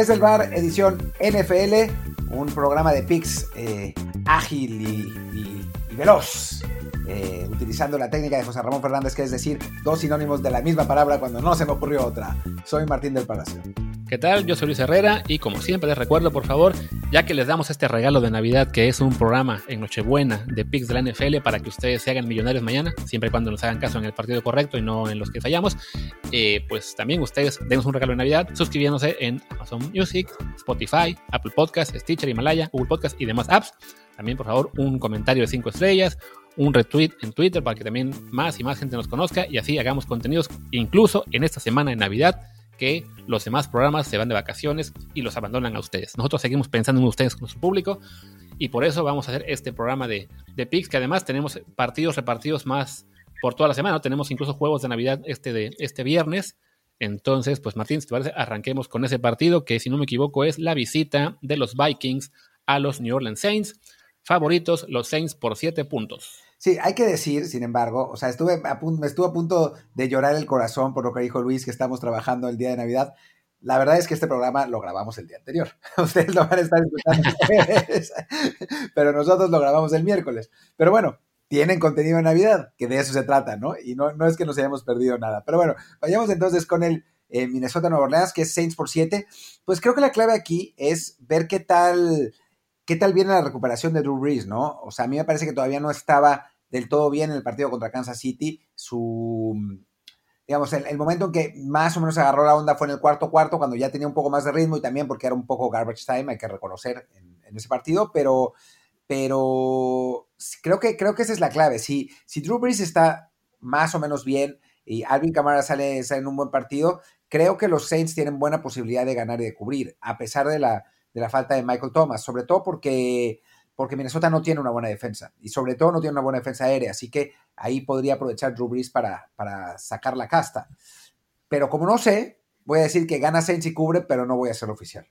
Desde el bar, edición NFL, un programa de picks eh, ágil y, veloz, eh, utilizando la técnica de José Ramón Fernández, que es decir, dos sinónimos de la misma palabra cuando no se me ocurrió otra. Soy Martín del Palacio. ¿Qué tal? Yo soy Luis Herrera y como siempre les recuerdo, por favor, ya que les damos este regalo de Navidad que es un programa en Nochebuena de Picks de la NFL para que ustedes se hagan millonarios mañana, siempre y cuando nos hagan caso en el partido correcto y no en los que fallamos, eh, pues también ustedes denos un regalo de Navidad suscribiéndose en Amazon Music, Spotify, Apple Podcasts, Stitcher, Himalaya, Google Podcasts y demás apps. También, por favor, un comentario de 5 estrellas, un retweet en Twitter para que también más y más gente nos conozca y así hagamos contenidos incluso en esta semana de Navidad que los demás programas se van de vacaciones y los abandonan a ustedes. Nosotros seguimos pensando en ustedes con nuestro público y por eso vamos a hacer este programa de, de picks que además tenemos partidos repartidos más por toda la semana. Tenemos incluso juegos de Navidad este, de, este viernes. Entonces, pues Martín, si te parece, arranquemos con ese partido que, si no me equivoco, es la visita de los Vikings a los New Orleans Saints. Favoritos, los Saints por 7 puntos. Sí, hay que decir, sin embargo, o sea, estuve me estuve a punto de llorar el corazón por lo que dijo Luis, que estamos trabajando el día de Navidad. La verdad es que este programa lo grabamos el día anterior. Ustedes lo van a estar escuchando, pero nosotros lo grabamos el miércoles. Pero bueno, tienen contenido de Navidad, que de eso se trata, ¿no? Y no, no es que nos hayamos perdido nada. Pero bueno, vayamos entonces con el eh, Minnesota Nueva Orleans, que es Saints por 7. Pues creo que la clave aquí es ver qué tal ¿Qué tal viene la recuperación de Drew Brees, no? O sea, a mí me parece que todavía no estaba del todo bien en el partido contra Kansas City. Su, digamos, el, momento en que más o menos agarró la onda fue en el cuarto cuarto, cuando ya tenía un poco más de ritmo y también porque era un poco garbage time, hay que reconocer en, ese partido, pero, pero creo que, creo que esa es la clave. Si, si Drew Brees está más o menos bien y Alvin Kamara sale, sale en un buen partido, creo que los Saints tienen buena posibilidad de ganar y de cubrir, a pesar de la de la falta de Michael Thomas, sobre todo porque, porque Minnesota no tiene una buena defensa y sobre todo no tiene una buena defensa aérea, así que ahí podría aprovechar Drew Brees para, para sacar la casta. Pero como no sé, voy a decir que gana Saints y cubre, pero no voy a ser oficial.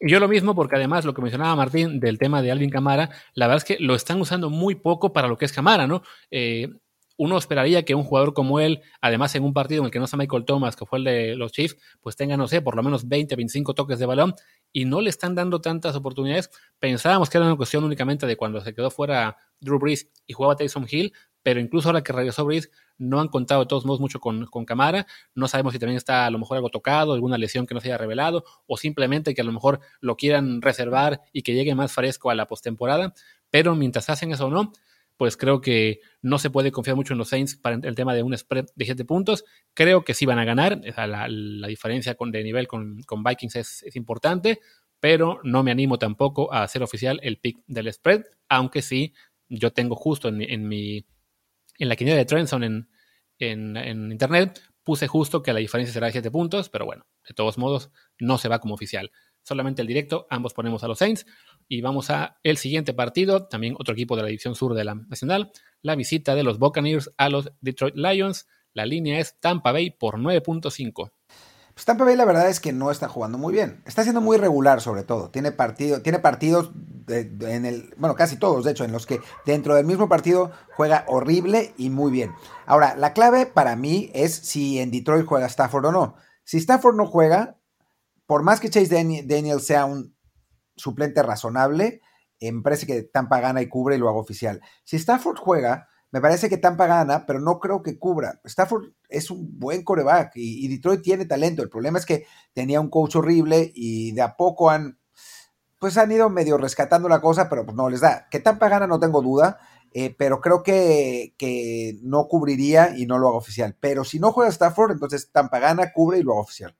Yo lo mismo, porque además lo que mencionaba Martín del tema de Alvin Camara, la verdad es que lo están usando muy poco para lo que es Camara, ¿no? Eh, uno esperaría que un jugador como él, además en un partido en el que no está Michael Thomas, que fue el de los Chiefs, pues tenga, no sé, por lo menos 20, 25 toques de balón y no le están dando tantas oportunidades. Pensábamos que era una cuestión únicamente de cuando se quedó fuera Drew Brees y jugaba Tyson Hill, pero incluso ahora que regresó Brees, no han contado de todos modos mucho con, con Camara. No sabemos si también está a lo mejor algo tocado, alguna lesión que no se haya revelado, o simplemente que a lo mejor lo quieran reservar y que llegue más fresco a la postemporada. Pero mientras hacen eso o no, pues creo que no se puede confiar mucho en los Saints para el tema de un spread de 7 puntos. Creo que sí van a ganar, la, la diferencia con, de nivel con, Vikings es, importante, pero no me animo tampoco a hacer oficial el pick del spread, aunque sí, yo tengo justo en en, mi, en la quiniela de Trenson en, en, internet, puse justo que la diferencia será de 7 puntos, pero bueno, de todos modos, no se va como oficial. Solamente el directo, ambos ponemos a los Saints. Y vamos a el siguiente partido, también otro equipo de la división sur de la Nacional, la visita de los Buccaneers a los Detroit Lions. La línea es Tampa Bay por 9.5. Pues Tampa Bay la verdad es que no está jugando muy bien. Está siendo muy regular sobre todo. Tiene, partido, tiene partidos en el, bueno, casi todos de hecho, en los que dentro del mismo partido juega horrible y muy bien. Ahora, la clave para mí es si en Detroit juega Stafford o no. Si Stafford no juega, por más que Chase Daniel sea un suplente razonable, eh, me parece que Tampa gana y cubre y lo hago oficial. Si Stafford juega, me parece que Tampa gana, pero no creo que cubra. Stafford es un buen coreback y, Detroit tiene talento. El problema es que tenía un coach horrible y de a poco han, pues han ido medio rescatando la cosa, pero pues no les da. Que Tampa gana no tengo duda, eh, pero creo que, que no cubriría y no lo hago oficial. Pero si no juega Stafford, entonces Tampa gana, cubre y lo hago oficial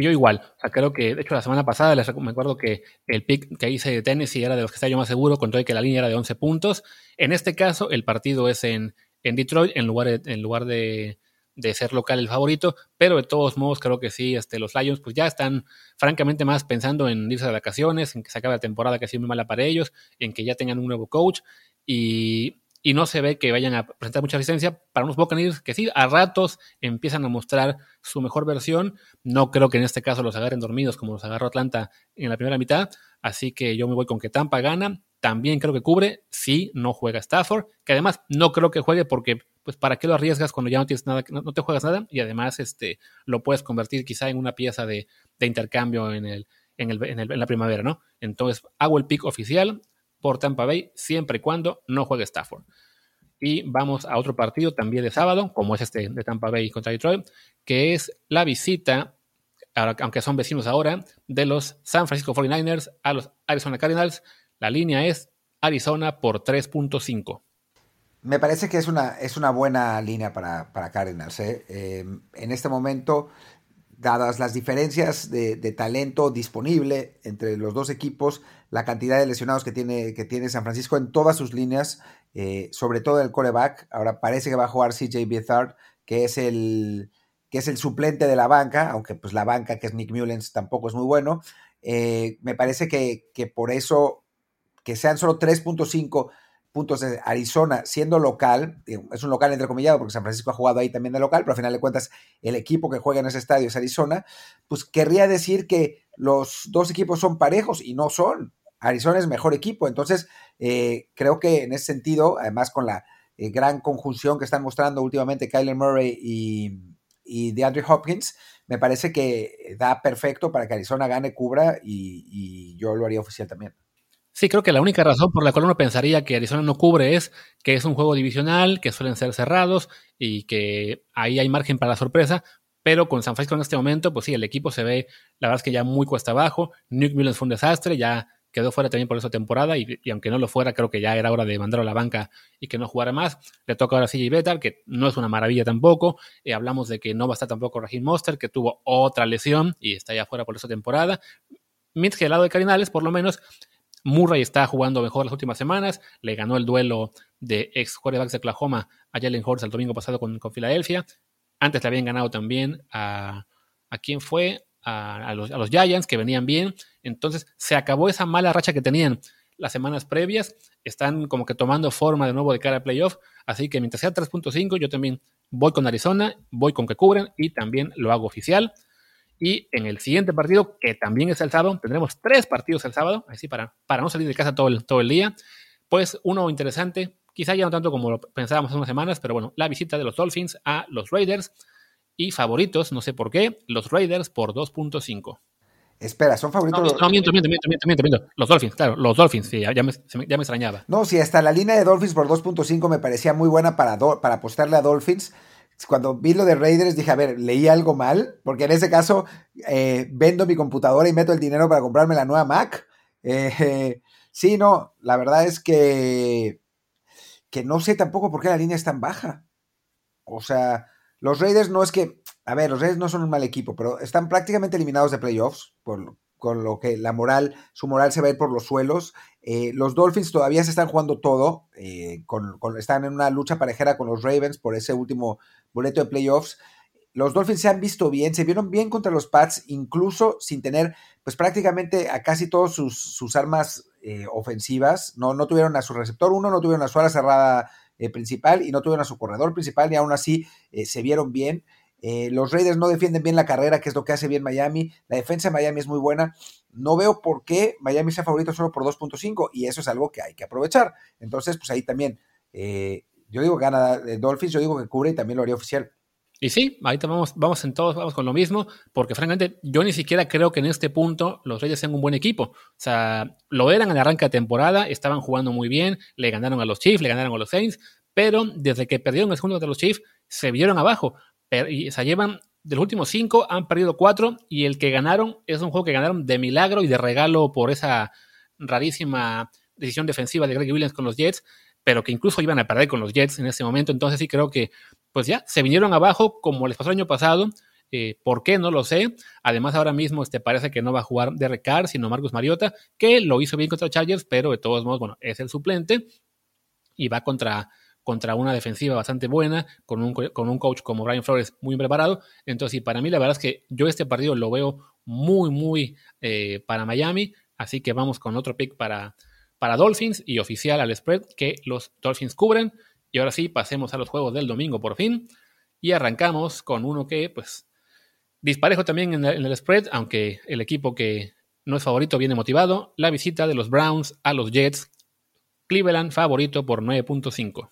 yo igual, o sea, creo que, de hecho, la semana pasada les, me acuerdo que el pick que hice de Tennessee era de los que estaba yo más seguro, con todo que la línea era de 11 puntos. En este caso, el partido es en, en Detroit, en lugar, de, en lugar de, de, ser local el favorito, pero de todos modos creo que sí, este, los Lions pues ya están francamente más pensando en irse de vacaciones, en que se acabe la temporada que ha sido muy mala para ellos, en que ya tengan un nuevo coach y y no se ve que vayan a presentar mucha resistencia para unos Buccaneers que sí, a ratos empiezan a mostrar su mejor versión. No creo que en este caso los agarren dormidos como los agarró Atlanta en la primera mitad, así que yo me voy con que Tampa gana. También creo que cubre, sí, no juega Stafford, que además no creo que juegue porque pues ¿para qué lo arriesgas cuando ya no tienes nada, no, te juegas nada? Y además este, lo puedes convertir quizá en una pieza de, intercambio en, el, en, el, en, la primavera, ¿no? Entonces hago el pick oficial por Tampa Bay siempre y cuando no juegue Stafford. Y vamos a otro partido también de sábado, como es este de Tampa Bay contra Detroit, que es la visita, aunque son vecinos ahora, de los San Francisco 49ers a los Arizona Cardinals. La línea es Arizona por 3.5. Me parece que es una, es una buena línea para, para Cardinals. ¿eh? Eh, en este momento, dadas las diferencias de, talento disponible entre los dos equipos, la cantidad de lesionados que tiene, que tiene San Francisco en todas sus líneas, eh, sobre todo el coreback, ahora parece que va a jugar CJ Beathard, que es el que es el suplente de la banca, aunque pues la banca que es Nick Mullens tampoco es muy bueno. me parece que, que por eso que sean solo 3.5 puntos de Arizona siendo local, es un local entrecomillado porque San Francisco ha jugado ahí también de local, pero al final de cuentas el equipo que juega en ese estadio es Arizona, pues querría decir que los dos equipos son parejos y no son. Arizona es mejor equipo, entonces eh, creo que en ese sentido, además con la eh, gran conjunción que están mostrando últimamente Kyler Murray y, y DeAndre Hopkins, me parece que da perfecto para que Arizona gane, cubra y yo lo haría oficial también. Sí, creo que la única razón por la cual uno pensaría que Arizona no cubre es que es un juego divisional, que suelen ser cerrados y que ahí hay margen para la sorpresa. Pero con San Francisco en este momento, pues sí, el equipo se ve, la verdad es que ya muy cuesta abajo. Nick Mullens fue un desastre, ya quedó fuera también por esa temporada y, aunque no lo fuera, creo que ya era hora de mandarlo a la banca y que no jugara más. Le toca ahora CJ Betar, que no es una maravilla tampoco. Eh, hablamos de que no va a estar tampoco Raheem Monster, que tuvo otra lesión y está ya fuera por esa temporada. Mientras que el lado de Cardinales, por lo menos, Murray está jugando mejor las últimas semanas. Le ganó el duelo de ex quarterbacks de Oklahoma a Jalen Hurts el domingo pasado con, Filadelfia. Antes le habían ganado también a. ¿A quién fue? A, los, a, los, Giants, que venían bien. Entonces se acabó esa mala racha que tenían las semanas previas. Están como que tomando forma de nuevo de cara a playoff. Así que mientras sea 3.5, yo también voy con Arizona, voy con que cubren y también lo hago oficial. Y en el siguiente partido, que también es el sábado, tendremos tres partidos el sábado, así para, para no salir de casa todo el, todo el día. Pues uno interesante, quizá ya no tanto como lo pensábamos hace unas semanas, pero bueno, la visita de los Dolphins a los Raiders. Y favoritos, no sé por qué, los Raiders por 2.5. Espera, son favoritos. No, miento, miento, miento, miento, miento, Los Dolphins, claro, los Dolphins, sí, ya me, ya me extrañaba. No, sí, hasta la línea de Dolphins por 2.5 me parecía muy buena para, para apostarle a Dolphins cuando vi lo de Raiders dije, a ver, leí algo mal, porque en ese caso eh, vendo mi computadora y meto el dinero para comprarme la nueva Mac. Eh, sí, no, la verdad es que, que no sé tampoco por qué la línea es tan baja. O sea, los Raiders no es que, a ver, los Raiders no son un mal equipo, pero están prácticamente eliminados de playoffs, por, con lo que la moral, su moral se va a ir por los suelos. Eh, los Dolphins todavía se están jugando todo, eh, están en una lucha parejera con los Ravens por ese último boleto de playoffs. Los Dolphins se han visto bien, se vieron bien contra los Pats, incluso sin tener, pues prácticamente a casi todas sus, armas eh, ofensivas. No, no tuvieron a su receptor uno, no tuvieron a su ala cerrada principal y no tuvieron a su corredor principal y aún así se vieron bien. Eh, los Raiders no defienden bien la carrera, que es lo que hace bien Miami. La defensa de Miami es muy buena. No veo por qué Miami sea favorito solo por 2.5 y eso es algo que hay que aprovechar. Entonces, pues ahí también, eh, yo digo gana Dolphins, yo digo que cubre y también lo haría oficial. Y sí, ahorita vamos, vamos en todos, vamos con lo mismo, porque francamente yo ni siquiera creo que en este punto los Reyes sean un buen equipo. O sea, lo eran el arranque de temporada, estaban jugando muy bien, le ganaron a los Chiefs, le ganaron a los Saints, pero desde que perdieron el segundo de los Chiefs, se vieron abajo o sea, llevan de los últimos cinco, han perdido cuatro y el que ganaron es un juego que ganaron de milagro y de regalo por esa rarísima decisión defensiva de Greg Williams con los Jets, pero que incluso iban a perder con los Jets en ese momento. Entonces sí creo que, pues ya, se vinieron abajo como les pasó el año pasado. Eh, ¿Por qué? No lo sé. Además, ahora mismo este, parece que no va a jugar de Carr, sino Marcus Mariota, que lo hizo bien contra Chargers, pero de todos modos, bueno, es el suplente y va contra contra una defensiva bastante buena, con un, con un coach como Brian Flores muy preparado. Entonces, sí, para mí la verdad es que yo este partido lo veo muy, muy eh, para Miami. Así que vamos con otro pick para, para Dolphins y oficial al spread que los Dolphins cubren. Y ahora sí, pasemos a los juegos del domingo por fin. Y arrancamos con uno que, pues, disparejo también en el spread, aunque el equipo que no es favorito viene motivado. La visita de los Browns a los Jets Cleveland favorito por 9.5.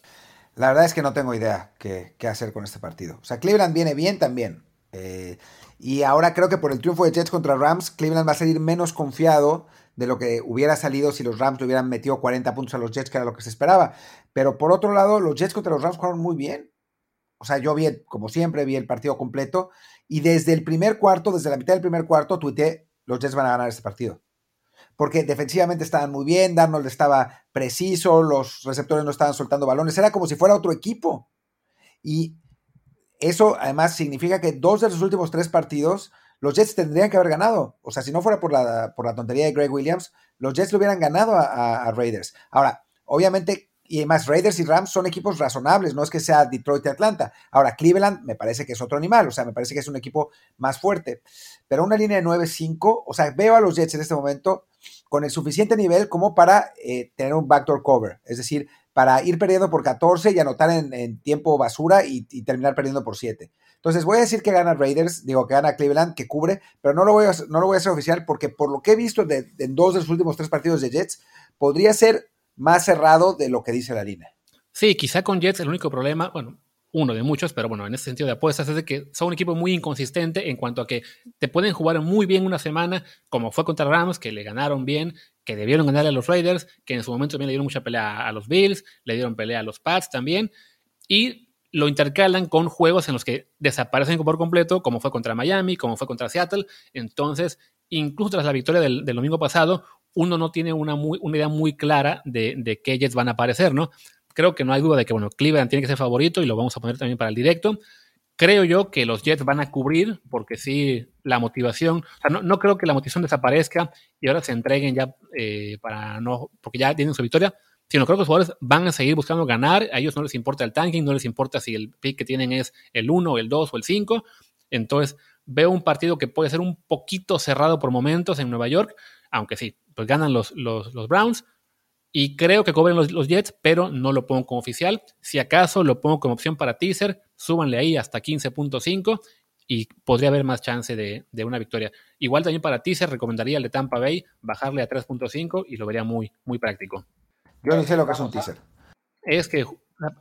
La verdad es que no tengo idea qué, hacer con este partido. O sea, Cleveland viene bien también. Eh, y ahora creo que por el triunfo de Jets contra Rams, Cleveland va a salir menos confiado de lo que hubiera salido si los Rams hubieran metido 40 puntos a los Jets, que era lo que se esperaba. Pero por otro lado, los Jets contra los Rams jugaron muy bien. O sea, yo vi, como siempre, vi el partido completo. Y desde el primer cuarto, desde la mitad del primer cuarto, tuiteé, los Jets van a ganar este partido porque defensivamente estaban muy bien, Darnold estaba preciso, los receptores no estaban soltando balones, era como si fuera otro equipo. Y eso además significa que dos de los últimos tres partidos los Jets tendrían que haber ganado. O sea, si no fuera por la, por la tontería de Greg Williams, los Jets lo hubieran ganado a Raiders. Ahora, obviamente y además, Raiders y Rams son equipos razonables, no es que sea Detroit y Atlanta. Ahora, Cleveland me parece que es otro animal, o sea, me parece que es un equipo más fuerte. Pero una línea de 9-5, o sea, veo a los Jets en este momento con el suficiente nivel como para eh, tener un backdoor cover, es decir, para ir perdiendo por 14 y anotar en, tiempo basura y, terminar perdiendo por 7. Entonces voy a decir que gana Raiders, digo que gana Cleveland, que cubre, pero no lo voy a, no lo voy a hacer oficial porque por lo que he visto en dos de los últimos tres partidos de Jets, podría ser más cerrado de lo que dice la línea. Sí, quizá con Jets el único problema, bueno, uno de muchos, pero bueno, en ese sentido de apuestas es de que son un equipo muy inconsistente en cuanto a que te pueden jugar muy bien una semana, como fue contra Rams, que le ganaron bien, que debieron ganarle a los Raiders, que en su momento también le dieron mucha pelea a los Bills, le dieron pelea a los Pats también, y lo intercalan con juegos en los que desaparecen por completo, como fue contra Miami, como fue contra Seattle. Entonces, incluso tras la victoria del, domingo pasado, uno no tiene una, una idea muy clara de, de, qué Jets van a aparecer, ¿no? Creo que no hay duda de que, bueno, Cleveland tiene que ser favorito y lo vamos a poner también para el directo. Creo yo que los Jets van a cubrir, porque sí, la motivación, o sea, no, no creo que la motivación desaparezca y ahora se entreguen ya eh, para no, porque ya tienen su victoria, sino creo que los jugadores van a seguir buscando ganar, a ellos no les importa el tanking, no les importa si el pick que tienen es el 1, el 2 o el 5, entonces veo un partido que puede ser un poquito cerrado por momentos en Nueva York, aunque sí, pues ganan los, los, Browns. Y creo que cobren los, Jets, pero no lo pongo como oficial. Si acaso lo pongo como opción para teaser, súbanle ahí hasta 15.5 y podría haber más chance de, una victoria. Igual también para teaser recomendaría el de Tampa Bay bajarle a 3.5 y lo vería muy, muy práctico. Yo no sé lo que es un teaser. Es que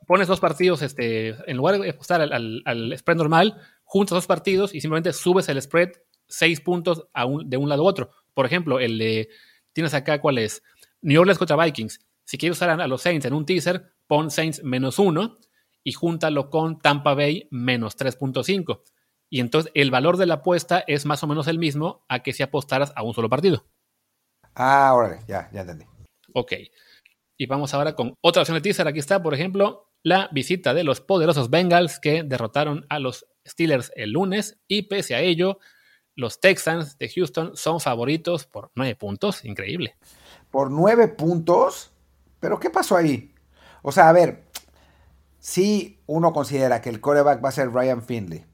pones dos partidos, este, en lugar de apostar al, al, spread normal, juntas dos partidos y simplemente subes el spread seis puntos de un lado u otro. Por ejemplo, el de Tienes acá cuál es. New Orleans contra Vikings. Si quieres usar a los Saints en un teaser, pon Saints menos uno y júntalo con Tampa Bay menos 3.5. Y entonces el valor de la apuesta es más o menos el mismo a que si apostaras a un solo partido. Ah, órale, ya, ya entendí. Ok. Y vamos ahora con otra opción de teaser. Aquí está, por ejemplo, la visita de los poderosos Bengals que derrotaron a los Steelers el lunes y pese a ello los Texans de Houston son favoritos por nueve puntos. Increíble. ¿Por nueve puntos? ¿Pero qué pasó ahí? O sea, a ver, si uno considera que el coreback va a ser Ryan Finley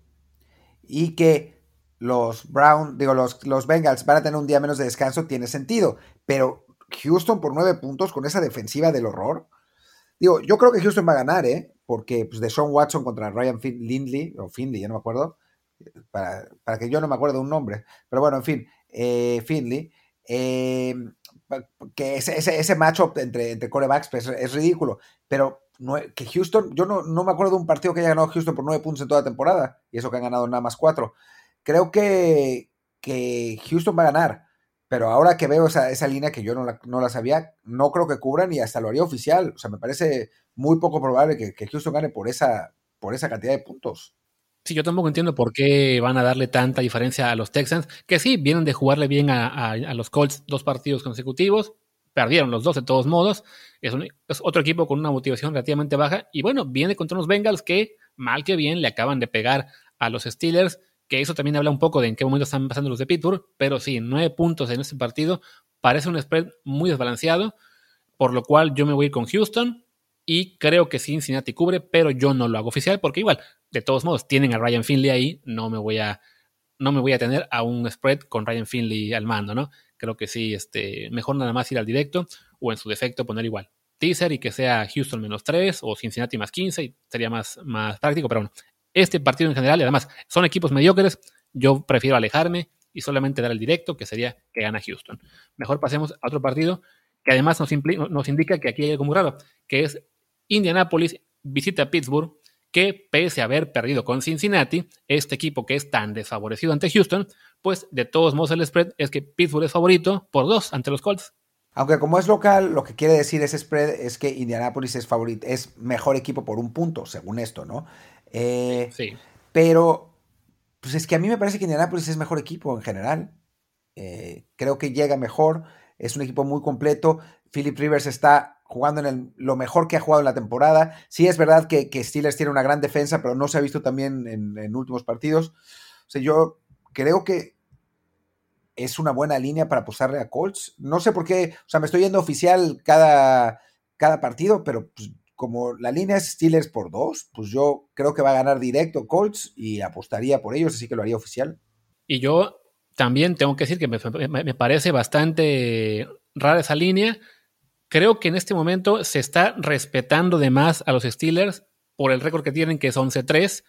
y que los Brown, digo, los, los Bengals van a tener un día menos de descanso, tiene sentido. Pero Houston por nueve puntos con esa defensiva del horror. Digo, yo creo que Houston va a ganar, ¿eh? Porque pues, de Sean Watson contra Ryan Finley, o Finley, ya no me acuerdo para, que yo no me acuerdo un nombre, pero bueno, en fin, eh, Finley, eh, que ese, ese, ese matchup entre, entre corebacks pues, es ridículo, pero que Houston, yo no, no, me acuerdo de un partido que haya ganado Houston por nueve puntos en toda temporada, y eso que han ganado nada más cuatro. Creo que, que Houston va a ganar, pero ahora que veo esa, esa línea que yo no la, no la, sabía, no creo que cubran y hasta lo haría oficial. O sea, me parece muy poco probable que, que Houston gane por esa, por esa cantidad de puntos. Sí, yo tampoco entiendo por qué van a darle tanta diferencia a los Texans, que sí, vienen de jugarle bien a, los Colts dos partidos consecutivos, perdieron los dos de todos modos, es, otro equipo con una motivación relativamente baja, y bueno, viene contra unos Bengals que, mal que bien, le acaban de pegar a los Steelers, que eso también habla un poco de en qué momento están pasando los de Pittsburgh, pero sí, nueve puntos en este partido, parece un spread muy desbalanceado, por lo cual yo me voy a ir con Houston, y creo que Cincinnati cubre, pero yo no lo hago oficial porque igual, de todos modos, tienen a Ryan Finley ahí, no me voy a, no me voy a tener a un spread con Ryan Finley al mando, ¿no? Creo que sí, este, mejor nada más ir al directo o en su defecto poner igual teaser y que sea Houston menos 3 o Cincinnati más 15 y sería más, más práctico, pero bueno, este partido en general y además son equipos mediocres, yo prefiero alejarme y solamente dar el directo, que sería que gana Houston. Mejor pasemos a otro partido que además nos, nos indica que aquí hay algo muy raro, que es Indianapolis visita Pittsburgh, que pese a haber perdido con Cincinnati, este equipo que es tan desfavorecido ante Houston, pues de todos modos el spread es que Pittsburgh es favorito por dos ante los Colts. Aunque como es local, lo que quiere decir ese spread es que Indianapolis es favorito, es mejor equipo por un punto, según esto, ¿no? Eh, sí. Pero, pues es que a mí me parece que Indianapolis es mejor equipo en general. Eh, creo que llega mejor, es un equipo muy completo. Philip Rivers está jugando en lo mejor que ha jugado en la temporada. Sí es verdad que, Steelers tiene una gran defensa, pero no se ha visto también en, en últimos partidos. O sea, yo creo que es una buena línea para apostarle a Colts. No sé por qué, o sea, me estoy yendo oficial cada, cada partido, pero pues, como la línea es Steelers por dos, pues yo creo que va a ganar directo Colts y apostaría por ellos, así que lo haría oficial. Y yo también tengo que decir que me, me parece bastante rara esa línea. Creo que en este momento se está respetando de más a los Steelers por el récord que tienen, que es 11-3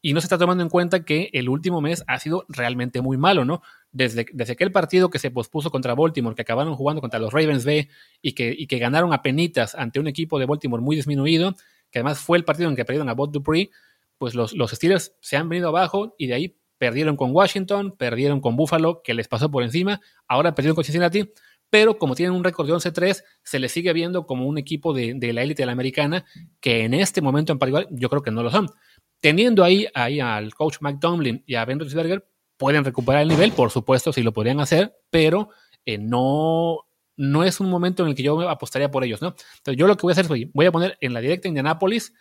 y no se está tomando en cuenta que el último mes ha sido realmente muy malo, ¿no? Desde, desde aquel partido que se pospuso contra Baltimore, que acabaron jugando contra los Ravens B y que, y que ganaron a penitas ante un equipo de Baltimore muy disminuido, que además fue el partido en que perdieron a Bob Dupree, pues los, los Steelers se han venido abajo y de ahí perdieron con Washington, perdieron con Buffalo, que les pasó por encima, ahora perdieron con Cincinnati, pero como tienen un récord de 11-3, se les sigue viendo como un equipo de, de la élite de la americana, que en este momento en particular yo creo que no lo son. Teniendo ahí, ahí al coach Mike y a Ben Roethlisberger, pueden recuperar el nivel, por supuesto, si lo podrían hacer, pero eh, no, no es un momento en el que yo apostaría por ellos, ¿no? Entonces, yo lo que voy a hacer es, voy a poner en la directa Indianapolis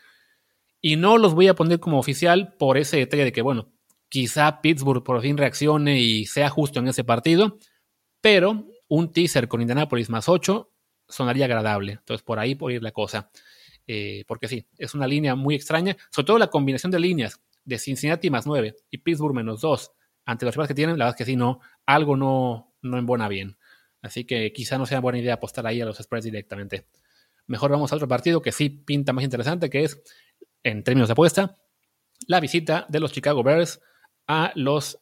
y no los voy a poner como oficial por ese detalle de que, bueno, quizá Pittsburgh por fin reaccione y sea justo en ese partido, pero un teaser con Indianapolis más 8 sonaría agradable. Entonces, por ahí por ir la cosa. Eh, porque sí, es una línea muy extraña, sobre todo la combinación de líneas de Cincinnati más 9 y Pittsburgh menos 2 ante los rivales que tienen, la verdad es que sí, no, algo no, no embona bien. Así que quizá no sea buena idea apostar ahí a los spreads directamente. Mejor vamos a otro partido que sí pinta más interesante, que es, en términos de apuesta, la visita de los Chicago Bears a los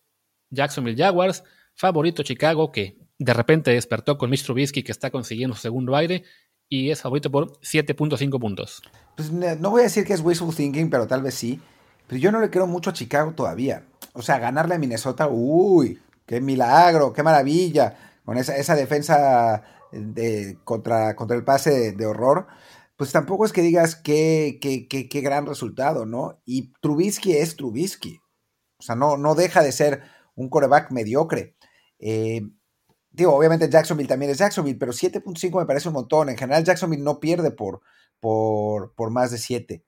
Jacksonville Jaguars. Favorito Chicago que de repente despertó con Mitch Trubisky que está consiguiendo su segundo aire y es favorito por 7.5 puntos. Pues no voy a decir que es wishful thinking, pero tal vez sí. Pero yo no le creo mucho a Chicago todavía. O sea, ganarle a Minnesota, uy, qué milagro, qué maravilla. Con esa, esa defensa de, contra, contra el pase de, horror, pues tampoco es que digas qué, qué, qué, qué, gran resultado, ¿no? Y Trubisky es Trubisky. O sea, no, no deja de ser un coreback mediocre. Eh, Obviamente Jacksonville también es Jacksonville, pero 7.5 me parece un montón. En general, Jacksonville no pierde por, por, por más de 7.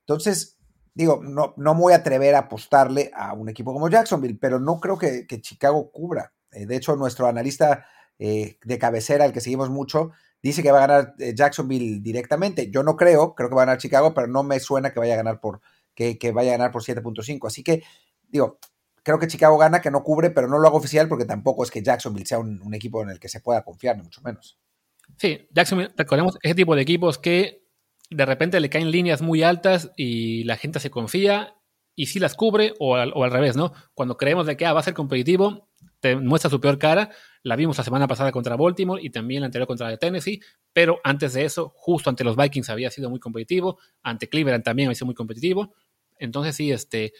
Entonces, digo, no, no me voy a atrever a apostarle a un equipo como Jacksonville, pero no creo que, Chicago cubra. Eh, de hecho, nuestro analista eh, de cabecera, el que seguimos mucho, dice que va a ganar eh, Jacksonville directamente. Yo no creo, creo que va a ganar Chicago, pero no me suena que vaya a ganar por, que vaya a ganar por 7.5. Así que, digo, Creo que Chicago gana, que no cubre, pero no lo hago oficial porque tampoco es que Jacksonville sea un, equipo en el que se pueda confiar, ni mucho menos. Sí, Jacksonville, recordemos, ese tipo de equipos que de repente le caen líneas muy altas y la gente se confía y sí las cubre o al, revés, ¿no? Cuando creemos de que ah, va a ser competitivo, te muestra su peor cara. La vimos la semana pasada contra Baltimore y también la anterior contra Tennessee, pero antes de eso, justo ante los Vikings había sido muy competitivo, ante Cleveland también había sido muy competitivo. Entonces sí, este,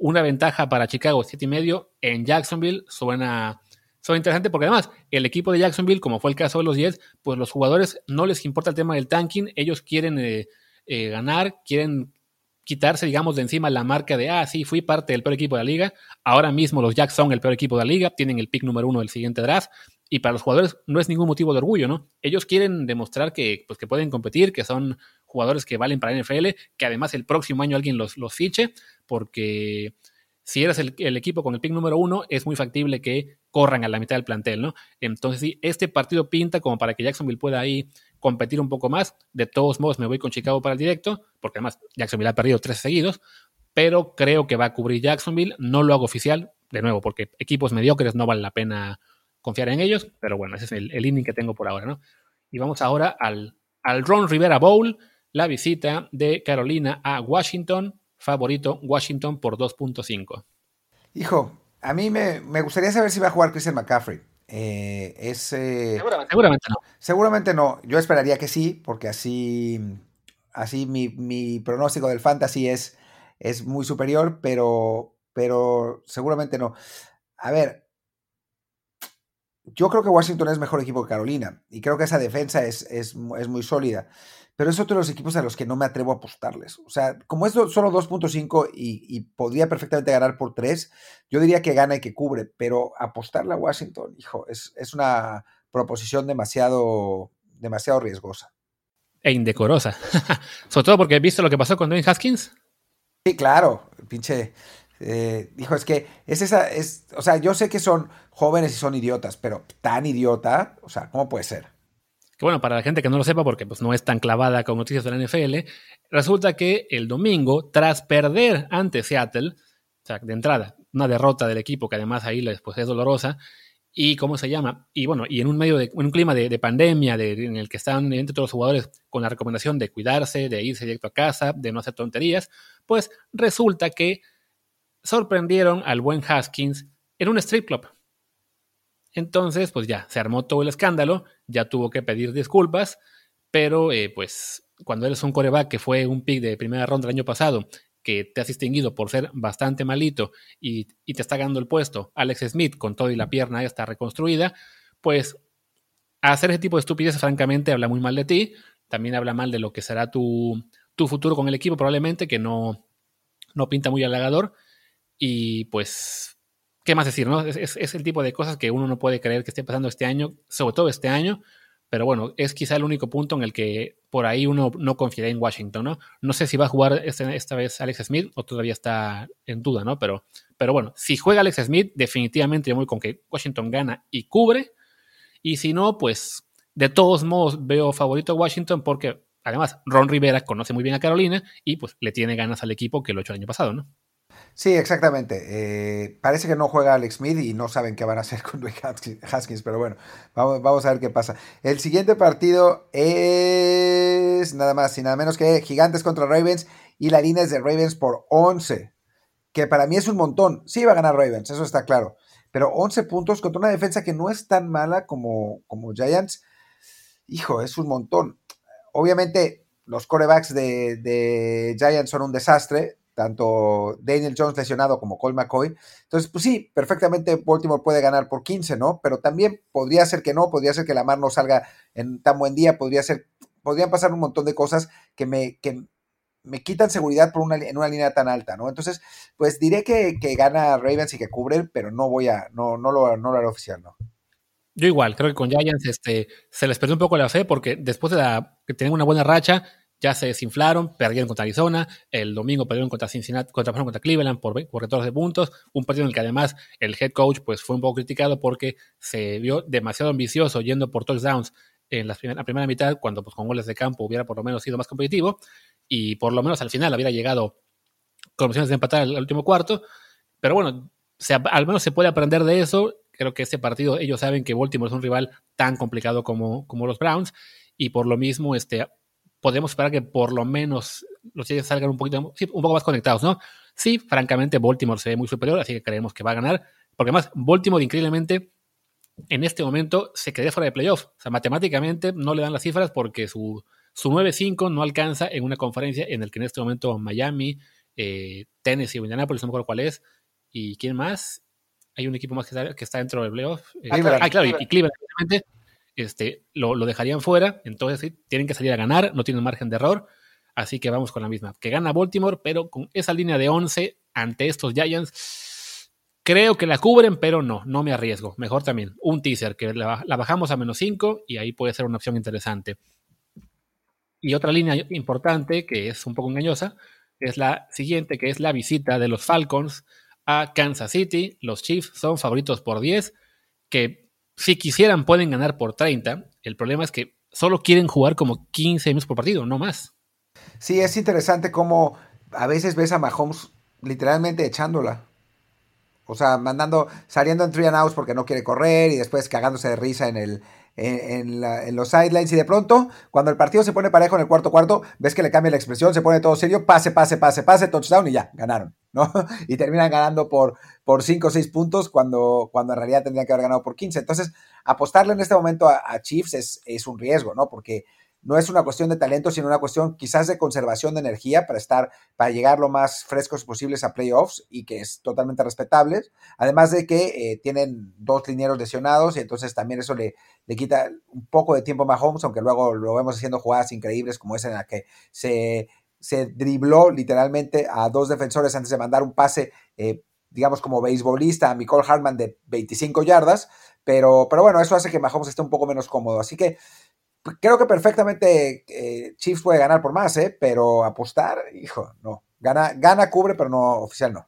una ventaja para Chicago, siete y medio, en Jacksonville suena, suena interesante porque además el equipo de Jacksonville, como fue el caso de los Jets, pues los jugadores no les importa el tema del tanking, ellos quieren eh, eh, ganar, quieren quitarse, digamos, de encima la marca de, ah, sí, fui parte del peor equipo de la liga. Ahora mismo los Jacks son el peor equipo de la liga, tienen el pick número uno del siguiente draft. Y para los jugadores no es ningún motivo de orgullo, ¿no? Ellos quieren demostrar que, pues, que pueden competir, que son jugadores que valen para NFL, que además el próximo año alguien los, los fiche, porque si eres el, equipo con el pick número uno, es muy factible que corran a la mitad del plantel, ¿no? Entonces, sí, este partido pinta como para que Jacksonville pueda ahí competir un poco más. De todos modos, me voy con Chicago para el directo, porque además Jacksonville ha perdido tres seguidos, pero creo que va a cubrir Jacksonville. No lo hago oficial, de nuevo, porque equipos mediocres no vale la pena confiar en ellos, pero bueno, ese es el, el inning que tengo por ahora, ¿no? Y vamos ahora al, al Ron Rivera Bowl, la visita de Carolina a Washington favorito Washington por 2.5. Hijo, a mí me, gustaría saber si va a jugar Christian McCaffrey. Eh, es, seguramente, no. Seguramente no. Yo esperaría que sí, porque así así mi, pronóstico del fantasy es, es muy superior, pero, pero seguramente no. A ver, yo creo que Washington es mejor equipo que Carolina y creo que esa defensa es, es, muy sólida. Pero es otro de los equipos a los que no me atrevo a apostarles. O sea, como es solo 2.5 y, podría perfectamente ganar por 3, yo diría que gana y que cubre. Pero apostarle a Washington, hijo, es, es una proposición demasiado, demasiado riesgosa. E indecorosa. Sobre todo porque viste lo que pasó con Dwayne Haskins. Sí, claro. Pinche eh, dijo, es que es esa, es, o sea, yo sé que son jóvenes y son idiotas, pero tan idiota, o sea, ¿cómo puede ser? Que bueno, para la gente que no lo sepa, porque pues, no es tan clavada con noticias de la NFL, resulta que el domingo, tras perder ante Seattle, o sea, de entrada, una derrota del equipo que además ahí pues, es dolorosa, y cómo se llama, y bueno, y en un medio de, en un clima de, pandemia en el que están entre todos los jugadores con la recomendación de cuidarse, de irse directo a casa, de no hacer tonterías, pues resulta que sorprendieron al buen Haskins en un strip club. Entonces, pues ya, se armó todo el escándalo, ya tuvo que pedir disculpas, pero eh, pues cuando eres un coreback que fue un pick de primera ronda el año pasado, que te has distinguido por ser bastante malito y, te está ganando el puesto, Alex Smith con todo y la pierna está reconstruida, pues hacer ese tipo de estupidez francamente habla muy mal de ti, también habla mal de lo que será tu, tu futuro con el equipo probablemente, que no, no pinta muy halagador, y pues, ¿qué más decir? No? Es, el tipo de cosas que uno no puede creer que esté pasando este año, sobre todo este año, pero bueno, es quizá el único punto en el que por ahí uno no confiará en Washington, ¿no? No sé si va a jugar este, esta vez Alex Smith o todavía está en duda, ¿no? Pero, pero bueno, si juega Alex Smith, definitivamente yo voy con que Washington gana y cubre. Y si no, pues de todos modos veo favorito a Washington porque además Ron Rivera conoce muy bien a Carolina y pues le tiene ganas al equipo que lo hecho el año pasado, ¿no? Sí, exactamente. Eh, parece que no juega Alex Smith y no saben qué van a hacer con Dwayne Haskins, pero bueno, vamos, a ver qué pasa. El siguiente partido es nada más y nada menos que Gigantes contra Ravens y la línea es de Ravens por 11, que para mí es un montón. Sí va a ganar Ravens, eso está claro, pero 11 puntos contra una defensa que no es tan mala como, como Giants. Hijo, es un montón. Obviamente, los corebacks de, de Giants son un desastre tanto Daniel Jones lesionado como Cole McCoy. Entonces, pues sí, perfectamente Baltimore puede ganar por 15, ¿no? Pero también podría ser que no, podría ser que la mar no salga en tan buen día, podría ser, podrían pasar un montón de cosas que me, que me quitan seguridad por una, en una línea tan alta, ¿no? Entonces, pues diré que, gana Ravens y que cubren, pero no voy a, no, no lo, no lo haré oficial, ¿no? Yo igual, creo que con Giants este, se les perdió un poco la fe porque después de la, que una buena racha, ya se desinflaron, perdieron contra Arizona, el domingo perdieron contra Cincinnati, contra, contra Cleveland por, por 14 puntos, un partido en el que además el head coach pues, fue un poco criticado porque se vio demasiado ambicioso yendo por touchdowns en la primera, mitad, cuando pues, con goles de campo hubiera por lo menos sido más competitivo, y por lo menos al final hubiera llegado con opciones de empatar al, último cuarto, pero bueno, al menos se puede aprender de eso, creo que este partido ellos saben que Baltimore es un rival tan complicado como, como los Browns, y por lo mismo este, podemos esperar que por lo menos los Jets salgan un poquito, un poco más conectados, ¿no? Sí, francamente, Baltimore se ve muy superior, así que creemos que va a ganar. Porque además, Baltimore, increíblemente, en este momento se queda fuera de playoff. O sea, matemáticamente no le dan las cifras porque su, su 9-5 no alcanza en una conferencia en la que en este momento Miami, eh, Tennessee o Indianapolis, no me acuerdo cuál es, y quién más. Hay un equipo más que está, que está dentro del playoff. Eh, ah, claro, y, y Cleveland, este, lo, dejarían fuera, entonces tienen que salir a ganar, no tienen margen de error, así que vamos con la misma, que gana Baltimore, pero con esa línea de 11 ante estos Giants, creo que la cubren, pero no, no me arriesgo, mejor también un teaser, que la, bajamos a menos 5 y ahí puede ser una opción interesante. Y otra línea importante, que es un poco engañosa, es la siguiente, que es la visita de los Falcons a Kansas City. Los Chiefs son favoritos por 10, que si quisieran, pueden ganar por 30. El problema es que solo quieren jugar como 15 minutos por partido, no más. Sí, es interesante cómo a veces ves a Mahomes literalmente echándola. O sea, mandando, saliendo en three and outs porque no quiere correr y después cagándose de risa en el, en, los sidelines y de pronto, cuando el partido se pone parejo en el cuarto cuarto, ves que le cambia la expresión, se pone todo serio, pase, pase, pase, pase, touchdown y ya, ganaron, ¿no? Y terminan ganando por, por 5 o 6 puntos cuando, cuando en realidad tendrían que haber ganado por 15. Entonces, apostarle en este momento a, Chiefs es, es, un riesgo, ¿no? Porque no es una cuestión de talento, sino una cuestión quizás de conservación de energía para estar, para llegar lo más frescos posibles a playoffs y que es totalmente respetable. Además de que eh, tienen dos linieros lesionados y entonces también eso le, le quita un poco de tiempo a Mahomes, aunque luego lo vemos haciendo jugadas increíbles como esa en la que se, se dribló literalmente a dos defensores antes de mandar un pase, eh, digamos como beisbolista a Nicole Hartman de 25 yardas, pero, pero bueno, eso hace que Mahomes esté un poco menos cómodo. Así que creo que perfectamente eh, Chiefs puede ganar por más, ¿eh? pero apostar, hijo, no. Gana, gana, cubre, pero no oficial no.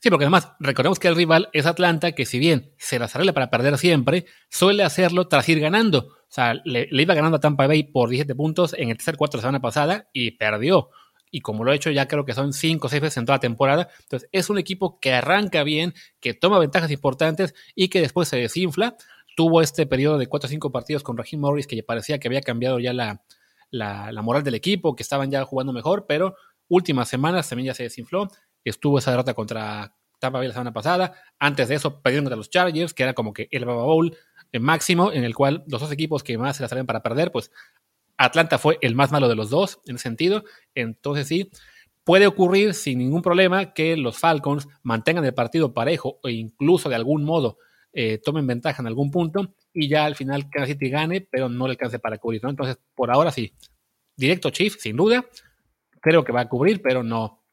Sí, porque además recordemos que el rival es Atlanta, que si bien se las arregla para perder siempre, suele hacerlo tras ir ganando. O sea, le, iba ganando a Tampa Bay por 17 puntos en el tercer cuarto de la semana pasada y perdió. Y como lo ha hecho ya creo que son 5 o 6 veces en toda la temporada. Entonces es un equipo que arranca bien, que toma ventajas importantes y que después se desinfla tuvo este periodo de cuatro o cinco partidos con Raheem Morris que parecía que había cambiado ya la, la, moral del equipo, que estaban ya jugando mejor, pero últimas semanas también ya se desinfló. Estuvo esa derrota contra Tampa Bay la semana pasada. Antes de eso perdieron contra los Chargers, que era como que el Baba Bowl máximo, en el cual los dos equipos que más se la salen para perder, pues Atlanta fue el más malo de los dos en ese sentido. Entonces sí, puede ocurrir sin ningún problema que los Falcons mantengan el partido parejo o incluso de algún modo eh, tomen ventaja en algún punto y ya al final Kansas City gane, pero no le alcance para cubrir, ¿no? Entonces, por ahora sí, directo Chief, sin duda, creo que va a cubrir, pero no,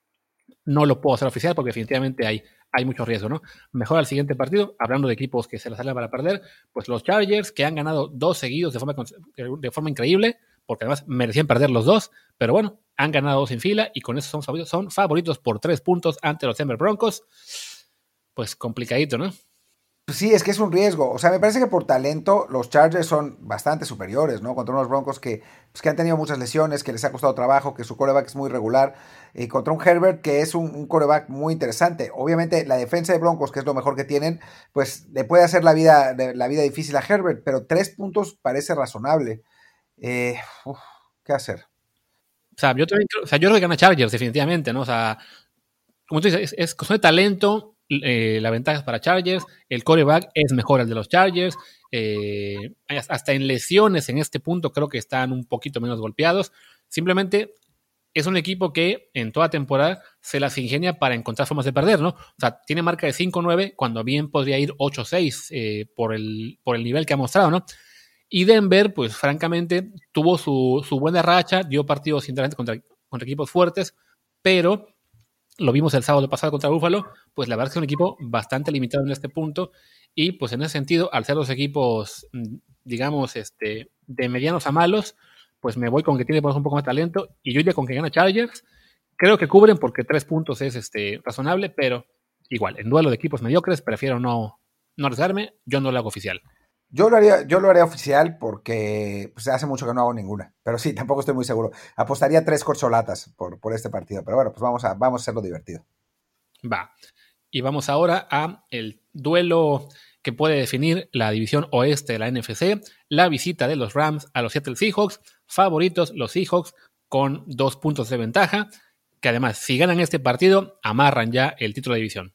no lo puedo hacer oficial porque definitivamente hay, hay mucho riesgo, ¿no? Mejor al siguiente partido, hablando de equipos que se la salen para perder, pues los Chargers, que han ganado dos seguidos de forma, de forma increíble, porque además merecían perder los dos, pero bueno, han ganado dos en fila y con eso son favoritos, son favoritos por tres puntos ante los Denver Broncos. Pues complicadito, ¿no? Pues sí, es que es un riesgo. O sea, me parece que por talento los Chargers son bastante superiores, ¿no? Contra unos Broncos que, pues, que han tenido muchas lesiones, que les ha costado trabajo, que su coreback es muy regular. Y contra un Herbert que es un, coreback muy interesante. Obviamente, la defensa de Broncos, que es lo mejor que tienen, pues le puede hacer la vida, la vida difícil a Herbert, pero tres puntos parece razonable. Eh, ¿Qué hacer? O sea, yo, o sea, yo creo que gana Chargers, definitivamente, ¿no? O sea, como tú dices, es, es cuestión de talento eh, la ventaja es para Chargers, el coreback es mejor el de los Chargers, eh, hasta en lesiones en este punto creo que están un poquito menos golpeados, simplemente es un equipo que en toda temporada se las ingenia para encontrar formas de perder, ¿no? O sea, tiene marca de 5-9 cuando bien podría ir 8-6 eh, por, el, por el nivel que ha mostrado, ¿no? Y Denver, pues francamente, tuvo su, buena racha, dio partidos interesantes contra, contra equipos fuertes, pero lo vimos el sábado pasado contra Búfalo, pues la verdad es que es un equipo bastante limitado en este punto y pues en ese sentido, al ser los equipos, mm, digamos, este, de medianos a malos, pues me voy con que tiene un poco más talento y yo iría con que gana Chargers. Creo que cubren porque tres puntos es este, razonable, pero igual, en duelo de equipos mediocres prefiero no, no arriesgarme, yo no lo hago oficial. Yo lo haría, yo lo haría oficial porque pues, hace mucho que no hago ninguna. Pero sí, tampoco estoy muy seguro. Apostaría tres corcholatas por, por este partido. Pero bueno, pues vamos a, vamos a hacerlo divertido. Va. Y vamos ahora a el duelo que puede definir la división oeste de la NFC, la visita de los Rams a los Seattle Seahawks, favoritos los Seahawks con dos puntos de ventaja, que además si ganan este partido amarran ya el título de división.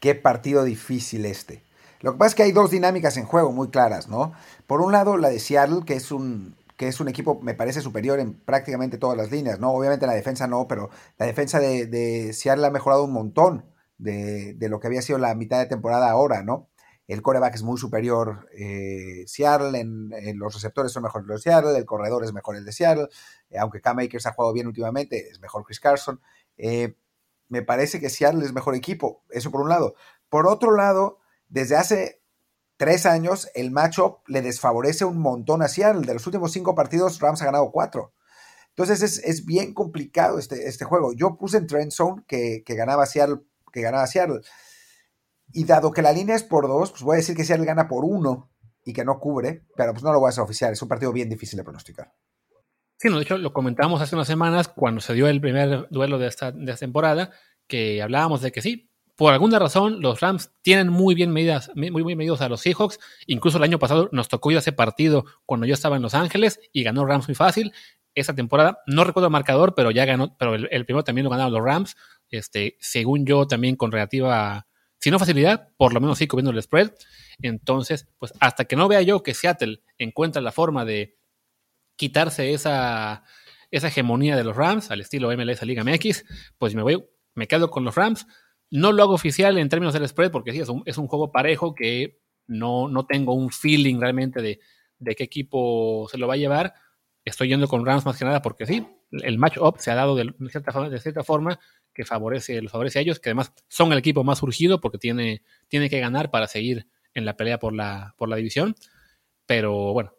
Qué partido difícil este. Lo que pasa es que hay dos dinámicas en juego muy claras, ¿no? Por un lado, la de Seattle, que es un, que es un equipo, me parece, superior en prácticamente todas las líneas, ¿no? Obviamente la defensa no, pero la defensa de, Seattle ha mejorado un montón de, lo que había sido la mitad de temporada ahora, ¿no? El coreback es muy superior eh, Seattle, en, los receptores son mejores los de Seattle, el corredor es mejor el de Seattle, eh, aunque Cam Akers ha jugado bien últimamente, es mejor Chris Carson. Eh, me parece que Seattle es mejor equipo, eso por un lado. Por otro lado, desde hace tres años, el matchup le desfavorece un montón a Seattle. De los últimos cinco partidos, Rams ha ganado cuatro. Entonces es, bien complicado este, este, juego. Yo puse en Trend Zone que, ganaba Seattle, que ganaba Seattle. Y dado que la línea es por dos, pues voy a decir que Seattle gana por uno y que no cubre, pero pues no lo voy a hacer oficial. Es un partido bien difícil de pronosticar. Sí, no, de hecho lo comentamos hace unas semanas cuando se dio el primer duelo de esta, de esta temporada, que hablábamos de que sí, por alguna razón, los Rams tienen muy bien medidas, muy bien medidos a los Seahawks. Incluso el año pasado nos tocó ir a ese partido cuando yo estaba en Los Ángeles y ganó Rams muy fácil. Esa temporada, no recuerdo el marcador, pero ya ganó, pero el, primero también lo ganaron los Rams. Este, según yo, también con relativa, si no facilidad, por lo menos sí cubriendo el spread. Entonces, pues hasta que no vea yo que Seattle encuentra la forma de, quitarse esa, esa hegemonía de los Rams al estilo MLS Liga MX, pues me voy, me quedo con los Rams. No lo hago oficial en términos del spread porque sí, es un, es un juego parejo que no, no tengo un feeling realmente de, de, qué equipo se lo va a llevar. Estoy yendo con Rams más que nada porque sí, el match-up se ha dado de, cierta, de cierta forma que favorece, los favorece a ellos, que además son el equipo más urgido porque tiene, tiene que ganar para seguir en la pelea por la, por la división. Pero bueno,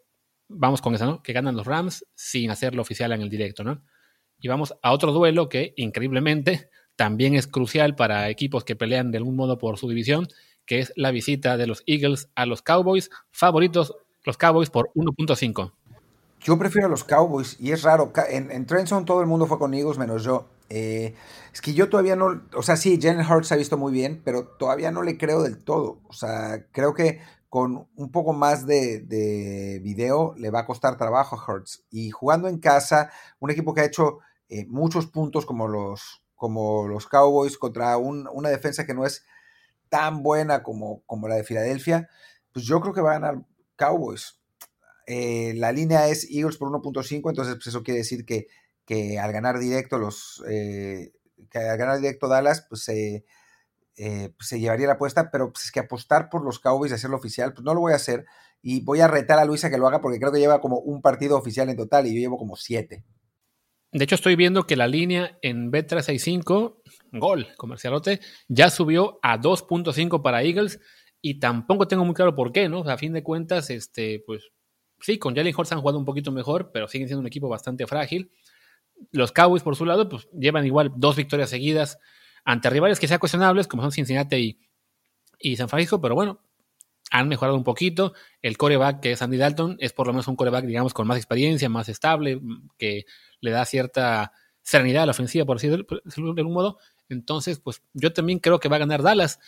vamos con eso, ¿no? Que ganan los Rams sin hacerlo oficial en el directo, ¿no? Y vamos a otro duelo que, increíblemente, también es crucial para equipos que pelean de algún modo por su división, que es la visita de los Eagles a los Cowboys, favoritos los Cowboys por 1.5. Yo prefiero a los Cowboys y es raro. En, en todo el mundo fue con Eagles menos yo. Eh, es que yo todavía no, o sea, sí, Jalen Hurts ha visto muy bien, pero todavía no le creo del todo. O sea, creo que con un poco más de, video le va a costar trabajo a Hurts. Y jugando en casa, un equipo que ha hecho eh, muchos puntos como los, como los Cowboys contra una defensa que no es tan buena como, como la de Filadelfia, pues yo creo que va a ganar Cowboys. Eh, la línea es Eagles por 1.5, entonces pues eso quiere decir que, que al ganar directo los eh, que al ganar directo Dallas, pues se eh, pues, llevaría la apuesta, pero pues es que apostar por los Cowboys y hacerlo oficial, pues no lo voy a hacer. Y voy a retar a Luisa que lo haga porque creo que lleva como un partido oficial en total y yo llevo como siete. De hecho, estoy viendo que la línea en B365, gol, comercialote, ya subió a 2.5 para Eagles y tampoco tengo muy claro por qué, ¿no? a fin de cuentas, este, pues sí, con Jalen Hurts han jugado un poquito mejor, pero siguen siendo un equipo bastante frágil. Los Cowboys, por su lado, pues llevan igual dos victorias seguidas ante rivales que sean cuestionables, como son Cincinnati y, San Francisco, pero bueno, han mejorado un poquito. El coreback, que es Andy Dalton, es por lo menos un coreback, digamos, con más experiencia, más estable, que le da cierta serenidad a la ofensiva, por decirlo de algún modo. Entonces, pues yo también creo que va a ganar Dallas.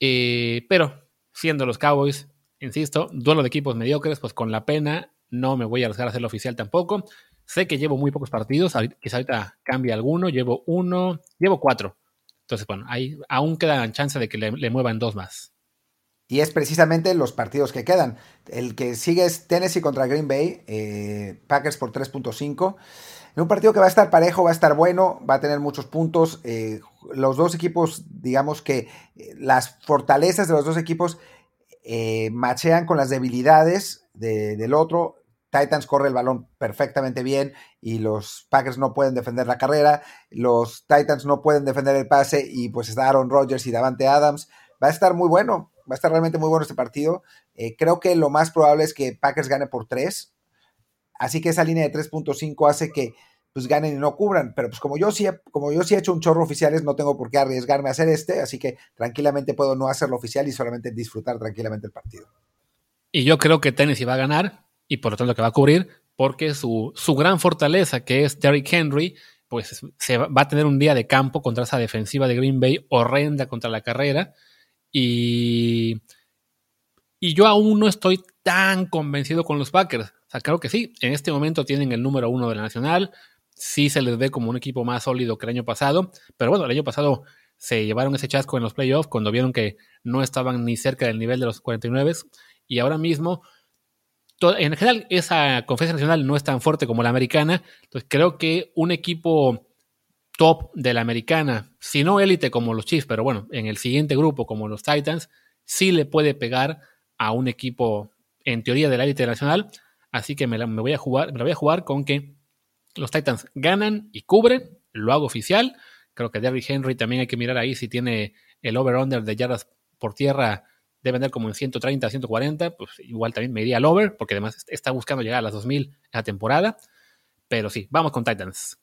Eh, pero siendo los Cowboys, insisto, duelo de equipos mediocres, pues con la pena no me voy a arriesgar a hacerlo oficial tampoco. Sé que llevo muy pocos partidos, quizá ahorita cambie alguno, llevo uno, llevo cuatro. Entonces, bueno, ahí aún queda chance de que le, muevan dos más. Y es precisamente los partidos que quedan. El que sigue es Tennessee contra Green Bay, eh, Packers por 3.5. En un partido que va a estar parejo, va a estar bueno, va a tener muchos puntos. Eh, los dos equipos, digamos que eh, las fortalezas de los dos equipos machean con las debilidades del otro. Titans corre el balón perfectamente bien y los Packers no pueden defender la carrera, los Titans no pueden defender el pase y pues está Aaron Rodgers y Davante Adams. Va a estar muy bueno, va a estar realmente muy bueno este partido. Eh, creo que lo más probable es que Packers gane por 3, así que esa línea de 3.5 hace que pues ganen y no cubran, pero pues como yo sí como yo sí he hecho un chorro oficiales, no tengo por qué arriesgarme a hacer este, así que tranquilamente puedo no hacerlo oficial y solamente disfrutar tranquilamente el partido. Y yo creo que Tennessee va a ganar, y por lo tanto que va a cubrir, porque su, su gran fortaleza, que es Derrick Henry, pues se va, a tener un día de campo contra esa defensiva de Green Bay horrenda contra la carrera. Y, y yo aún no estoy tan convencido con los Packers. O sea, claro que sí, en este momento tienen el número uno de la nacional, sí se les ve como un equipo más sólido que el año pasado, pero bueno, el año pasado se llevaron ese chasco en los playoffs cuando vieron que no estaban ni cerca del nivel de los 49 y ahora mismo en general esa conferencia nacional no es tan fuerte como la americana, entonces creo que un equipo top de la americana, si no élite como los Chiefs, pero bueno, en el siguiente grupo como los Titans, sí le puede pegar a un equipo en teoría de la élite nacional, así que me, voy a jugar, me voy a jugar con que los Titans ganan y cubren, lo hago oficial, creo que Derrick Henry también hay que mirar ahí si tiene el over-under de yardas por tierra debe andar como en 130, 140, pues igual también me iría al over, porque además está buscando llegar a las 2000 en la temporada. Pero sí, vamos con Titans.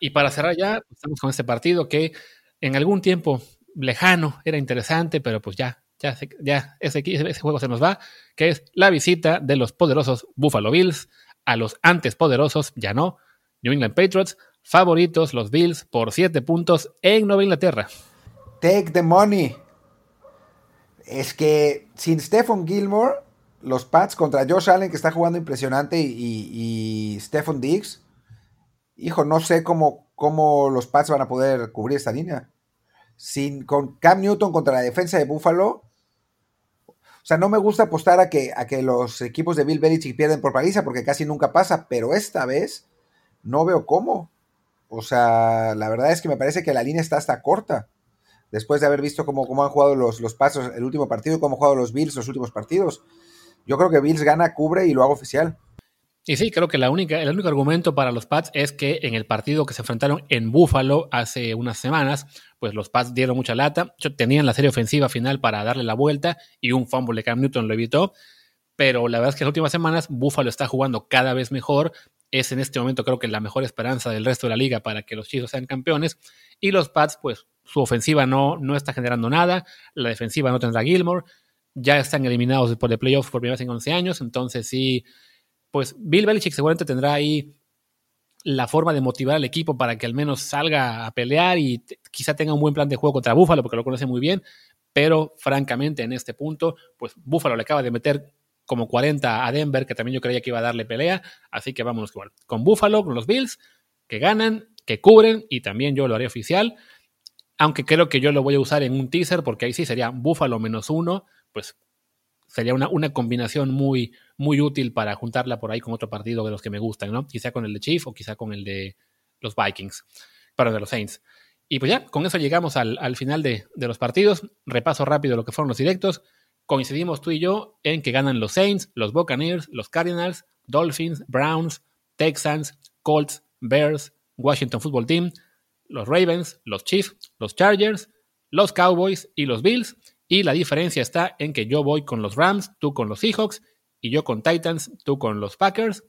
Y para cerrar ya, pues, estamos con este partido que en algún tiempo lejano era interesante, pero pues ya, ya, ya ese, ese juego se nos va, que es la visita de los poderosos Buffalo Bills a los antes poderosos, ya no, New England Patriots, favoritos los Bills por 7 puntos en Nueva Inglaterra. Take the money es que sin Stephen Gilmore, los Pats contra Josh Allen, que está jugando impresionante, y, y Stephen Diggs, hijo, no sé cómo, cómo los Pats van a poder cubrir esta línea. Sin, con Cam Newton contra la defensa de Buffalo. O sea, no me gusta apostar a que, a que los equipos de Bill Belichick pierden por paliza porque casi nunca pasa, pero esta vez no veo cómo. O sea, la verdad es que me parece que la línea está hasta corta. Después de haber visto cómo, cómo han jugado los, los pasos el último partido y cómo han jugado los Bills los últimos partidos. Yo creo que Bills gana, cubre y lo hago oficial. Y sí, creo que el único argumento para los Pats es que en el partido que se enfrentaron en Buffalo hace unas semanas, pues los Pats dieron mucha lata. Tenían la serie ofensiva final para darle la vuelta y un fumble de Cam Newton lo evitó. Pero la verdad es que en las últimas semanas Buffalo está jugando cada vez mejor. Es en este momento creo que la mejor esperanza del resto de la liga para que los Chiefs sean campeones. Y los Pats, pues su ofensiva no, no está generando nada. La defensiva no tendrá Gilmore. Ya están eliminados después de playoffs por primera vez en 11 años. Entonces sí pues Bill Belichick seguramente tendrá ahí la forma de motivar al equipo para que al menos salga a pelear y quizá tenga un buen plan de juego contra Buffalo porque lo conoce muy bien, pero francamente en este punto, pues Buffalo le acaba de meter como 40 a Denver, que también yo creía que iba a darle pelea, así que vámonos igual. Con Buffalo, con los Bills, que ganan, que cubren y también yo lo haré oficial, aunque creo que yo lo voy a usar en un teaser porque ahí sí sería Buffalo menos uno, pues sería una, una combinación muy, muy útil para juntarla por ahí con otro partido de los que me gustan, ¿no? Quizá con el de Chief o quizá con el de los Vikings, para de los Saints. Y pues ya, con eso llegamos al, final de, los partidos. Repaso rápido lo que fueron los directos. Coincidimos tú y yo en que ganan los Saints, los Buccaneers, los Cardinals, Dolphins, Browns, Texans, Colts, Bears, Washington Football Team, los Ravens, los Chiefs, los Chargers, los Cowboys y los Bills. Y la diferencia está en que yo voy con los Rams, tú con los Seahawks y yo con Titans, tú con los Packers.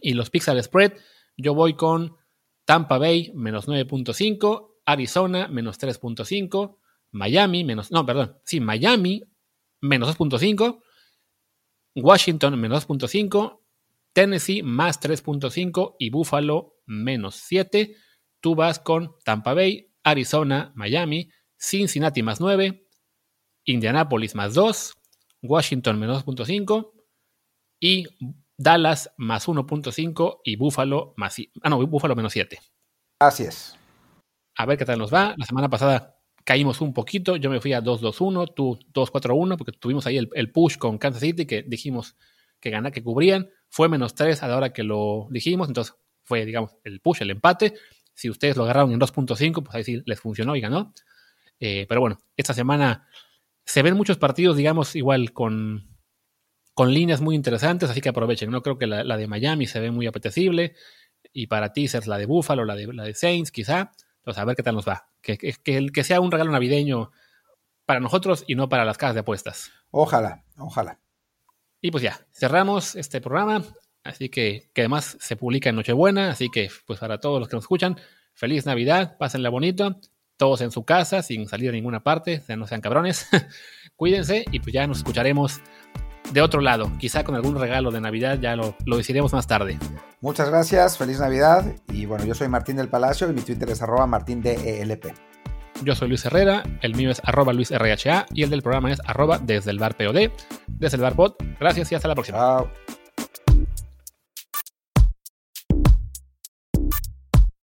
Y los Pixel Spread, yo voy con Tampa Bay menos 9.5, Arizona menos 3.5, Miami menos, no, perdón, sí, Miami menos 2.5, Washington menos 2.5, Tennessee más 3.5 y Buffalo menos 7. Tú vas con Tampa Bay, Arizona, Miami, Cincinnati más 9, Indianapolis más 2, Washington menos 2.5 y Dallas más 1.5 y Buffalo más ah no, Buffalo menos 7. Así es. A ver qué tal nos va. La semana pasada caímos un poquito, yo me fui a 2-2-1, tú 2-4-1 porque tuvimos ahí el, push con Kansas City que dijimos que gana, que cubrían, fue menos 3 a la hora que lo dijimos, entonces fue digamos el push, el empate. Si ustedes lo agarraron en 2.5, pues ahí sí les funcionó y ganó. Eh, pero bueno, esta semana se ven muchos partidos, digamos, igual con, con líneas muy interesantes, así que aprovechen. No creo que la, de Miami se ve muy apetecible. Y para teasers la de Buffalo, la de, la de Saints, quizá. Entonces, a ver qué tal nos va. Que, que, que, sea un regalo navideño para nosotros y no para las casas de apuestas. Ojalá, ojalá. Y pues ya, cerramos este programa. Así que, que además se publica en Nochebuena. Así que, pues para todos los que nos escuchan, feliz Navidad, pásenla bonito todos en su casa, sin salir a ninguna parte, no sean cabrones. Cuídense y pues ya nos escucharemos de otro lado, quizá con algún regalo de Navidad, ya lo, lo decidiremos más tarde. Muchas gracias, feliz Navidad y bueno, yo soy Martín del Palacio y mi Twitter es arroba martindelp. Yo soy Luis Herrera, el mío es arroba luisrha y el del programa es arroba desde el bar POD, desde el bar pod. Gracias y hasta la próxima. Chao.